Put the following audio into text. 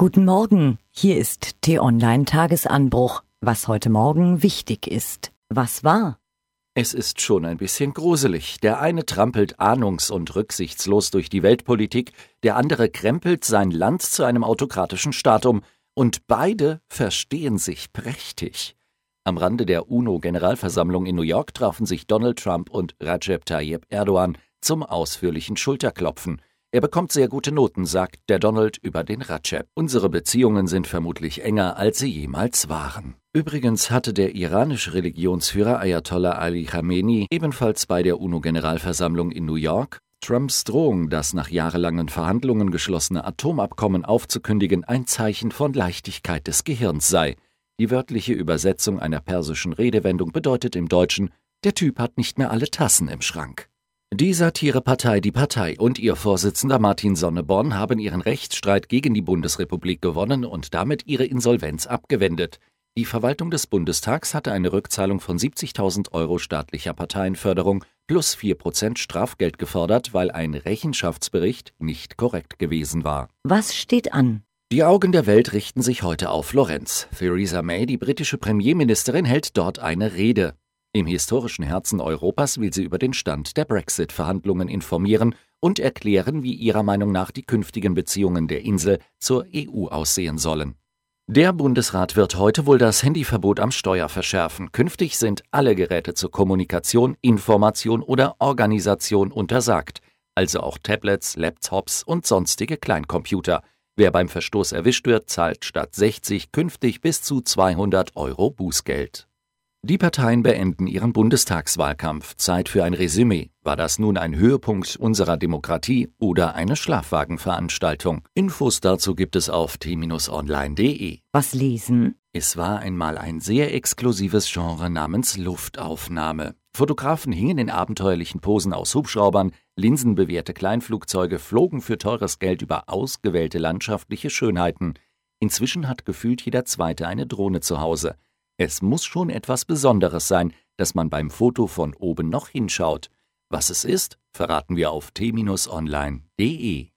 Guten Morgen, hier ist T-Online Tagesanbruch. Was heute Morgen wichtig ist. Was war? Es ist schon ein bisschen gruselig. Der eine trampelt ahnungs- und rücksichtslos durch die Weltpolitik, der andere krempelt sein Land zu einem autokratischen Staat um, und beide verstehen sich prächtig. Am Rande der UNO-Generalversammlung in New York trafen sich Donald Trump und Recep Tayyip Erdogan zum ausführlichen Schulterklopfen. Er bekommt sehr gute Noten, sagt der Donald über den Rajab. Unsere Beziehungen sind vermutlich enger, als sie jemals waren. Übrigens hatte der iranische Religionsführer Ayatollah Ali Khamenei ebenfalls bei der UNO-Generalversammlung in New York Trumps Drohung, das nach jahrelangen Verhandlungen geschlossene Atomabkommen aufzukündigen, ein Zeichen von Leichtigkeit des Gehirns sei. Die wörtliche Übersetzung einer persischen Redewendung bedeutet im Deutschen, der Typ hat nicht mehr alle Tassen im Schrank. Die Satirepartei Die Partei und ihr Vorsitzender Martin Sonneborn haben ihren Rechtsstreit gegen die Bundesrepublik gewonnen und damit ihre Insolvenz abgewendet. Die Verwaltung des Bundestags hatte eine Rückzahlung von 70.000 Euro staatlicher Parteienförderung plus 4% Strafgeld gefordert, weil ein Rechenschaftsbericht nicht korrekt gewesen war. Was steht an? Die Augen der Welt richten sich heute auf Florenz. Theresa May, die britische Premierministerin, hält dort eine Rede. Im historischen Herzen Europas will sie über den Stand der Brexit-Verhandlungen informieren und erklären, wie ihrer Meinung nach die künftigen Beziehungen der Insel zur EU aussehen sollen. Der Bundesrat wird heute wohl das Handyverbot am Steuer verschärfen. Künftig sind alle Geräte zur Kommunikation, Information oder Organisation untersagt, also auch Tablets, Laptops und sonstige Kleincomputer. Wer beim Verstoß erwischt wird, zahlt statt 60 künftig bis zu 200 Euro Bußgeld. Die Parteien beenden ihren Bundestagswahlkampf. Zeit für ein Resümee. War das nun ein Höhepunkt unserer Demokratie oder eine Schlafwagenveranstaltung? Infos dazu gibt es auf t-online.de. Was lesen? Es war einmal ein sehr exklusives Genre namens Luftaufnahme. Fotografen hingen in abenteuerlichen Posen aus Hubschraubern, linsenbewehrte Kleinflugzeuge flogen für teures Geld über ausgewählte landschaftliche Schönheiten. Inzwischen hat gefühlt jeder Zweite eine Drohne zu Hause. Es muss schon etwas Besonderes sein, dass man beim Foto von oben noch hinschaut. Was es ist, verraten wir auf t-online.de.